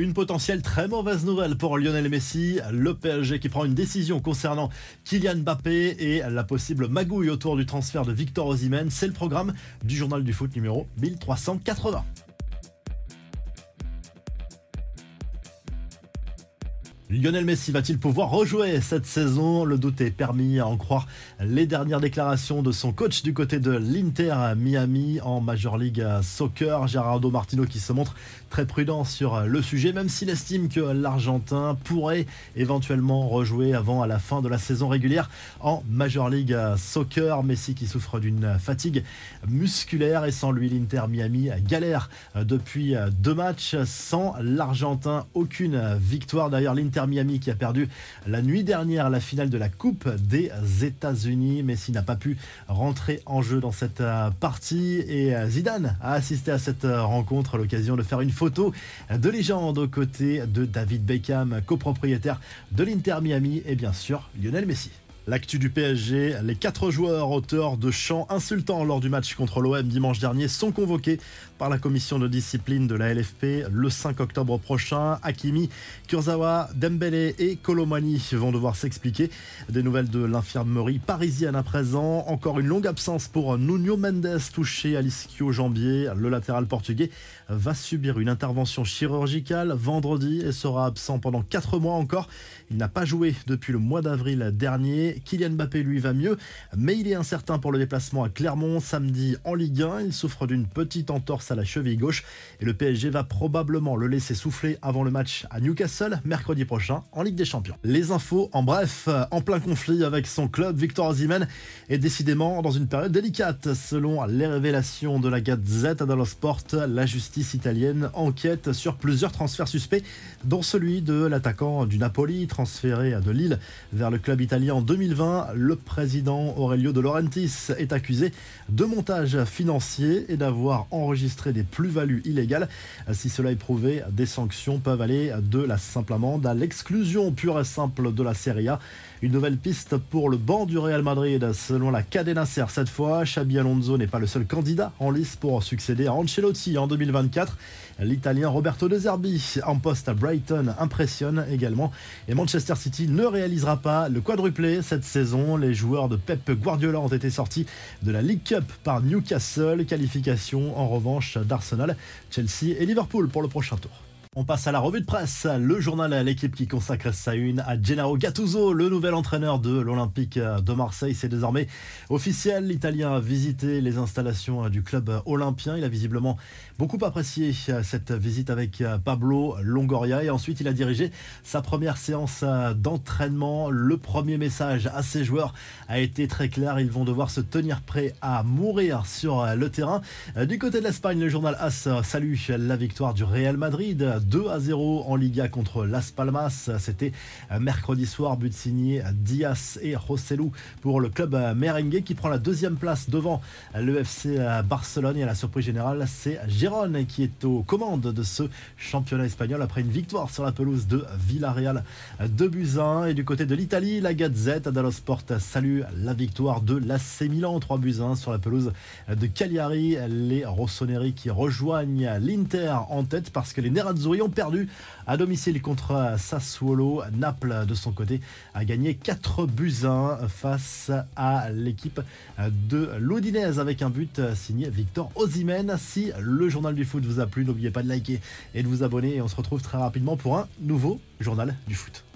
Une potentielle très mauvaise nouvelle pour Lionel Messi, le PSG qui prend une décision concernant Kylian Mbappé et la possible magouille autour du transfert de Victor Osimhen. C'est le programme du journal du foot numéro 1380. Lionel Messi va-t-il pouvoir rejouer cette saison? Le doute est permis à en croire les dernières déclarations de son coach du côté de l'Inter Miami en Major League Soccer, Gerardo Martino qui se montre très prudent sur le sujet, même s'il estime que l'Argentin pourrait éventuellement rejouer avant à la fin de la saison régulière en Major League Soccer. Messi qui souffre d'une fatigue musculaire et sans lui l'Inter Miami galère depuis deux matchs sans l'Argentin, aucune victoire. D'ailleurs l'Inter Miami qui a perdu la nuit dernière la finale de la Coupe des États-Unis. Messi n'a pas pu rentrer en jeu dans cette euh, partie et euh, Zidane a assisté à cette euh, rencontre à l'occasion de faire une photo de légende aux côtés de David Beckham, copropriétaire de l'Inter Miami et bien sûr Lionel Messi. L'actu du PSG, les quatre joueurs auteurs de chants insultants lors du match contre l'OM dimanche dernier sont convoqués par la commission de discipline de la LFP le 5 octobre prochain. Hakimi, Kurzawa, Dembélé et Colomani vont devoir s'expliquer. Des nouvelles de l'infirmerie parisienne à présent. Encore une longue absence pour Nuno Mendes touché à l'ischio-jambier. Le latéral portugais va subir une intervention chirurgicale vendredi et sera absent pendant 4 mois encore. Il n'a pas joué depuis le mois d'avril dernier. Kylian Mbappé lui va mieux, mais il est incertain pour le déplacement à Clermont samedi en Ligue 1. Il souffre d'une petite entorse à la cheville gauche et le PSG va probablement le laisser souffler avant le match à Newcastle mercredi prochain en Ligue des Champions. Les infos en bref, en plein conflit avec son club, Victor Osimhen est décidément dans une période délicate. Selon les révélations de la Gazette dello Sport, la justice italienne enquête sur plusieurs transferts suspects, dont celui de l'attaquant du Napoli transféré de Lille vers le club italien en 2020 le président Aurelio De Laurentiis est accusé de montage financier et d'avoir enregistré des plus-values illégales. Si cela est prouvé, des sanctions peuvent aller de la simple amende à l'exclusion pure et simple de la Serie A. Une nouvelle piste pour le banc du Real Madrid. Selon la Cadena Ser, cette fois, Xabi Alonso n'est pas le seul candidat en lice pour succéder à Ancelotti en 2024. L'Italien Roberto De Zerbi, en poste à Brighton, impressionne également. Et Manchester City ne réalisera pas le quadruplé cette saison. Les joueurs de Pep Guardiola ont été sortis de la League Cup par Newcastle. Qualification en revanche d'Arsenal, Chelsea et Liverpool pour le prochain tour. On passe à la revue de presse, le journal l'équipe qui consacre sa une à Gennaro Gattuso, le nouvel entraîneur de l'Olympique de Marseille. C'est désormais officiel. L'Italien a visité les installations du club olympien. Il a visiblement beaucoup apprécié cette visite avec Pablo Longoria et ensuite il a dirigé sa première séance d'entraînement. Le premier message à ses joueurs a été très clair. Ils vont devoir se tenir prêts à mourir sur le terrain. Du côté de l'Espagne, le journal AS salue la victoire du Real Madrid 2 à 0 en Liga contre Las Palmas. C'était mercredi soir, but signé Diaz et Rossellou pour le club merengue qui prend la deuxième place devant le FC Barcelone. Et à la surprise générale, c'est Gérone qui est aux commandes de ce championnat espagnol après une victoire sur la pelouse de Villarreal de Buzyn. Et du côté de l'Italie, la Gazette dello Sport salue la victoire de l'AC Milan 3 buts 1 sur la pelouse de Cagliari. Les Rossoneri qui rejoignent l'Inter en tête parce que les Nerazzurri ont perdu à domicile contre Sassuolo. Naples, de son côté, a gagné 4 buts 1 face à l'équipe de l'Odinese avec un but signé Victor Osimhen. Si le journal du foot vous a plu, n'oubliez pas de liker et de vous abonner. Et on se retrouve très rapidement pour un nouveau journal du foot.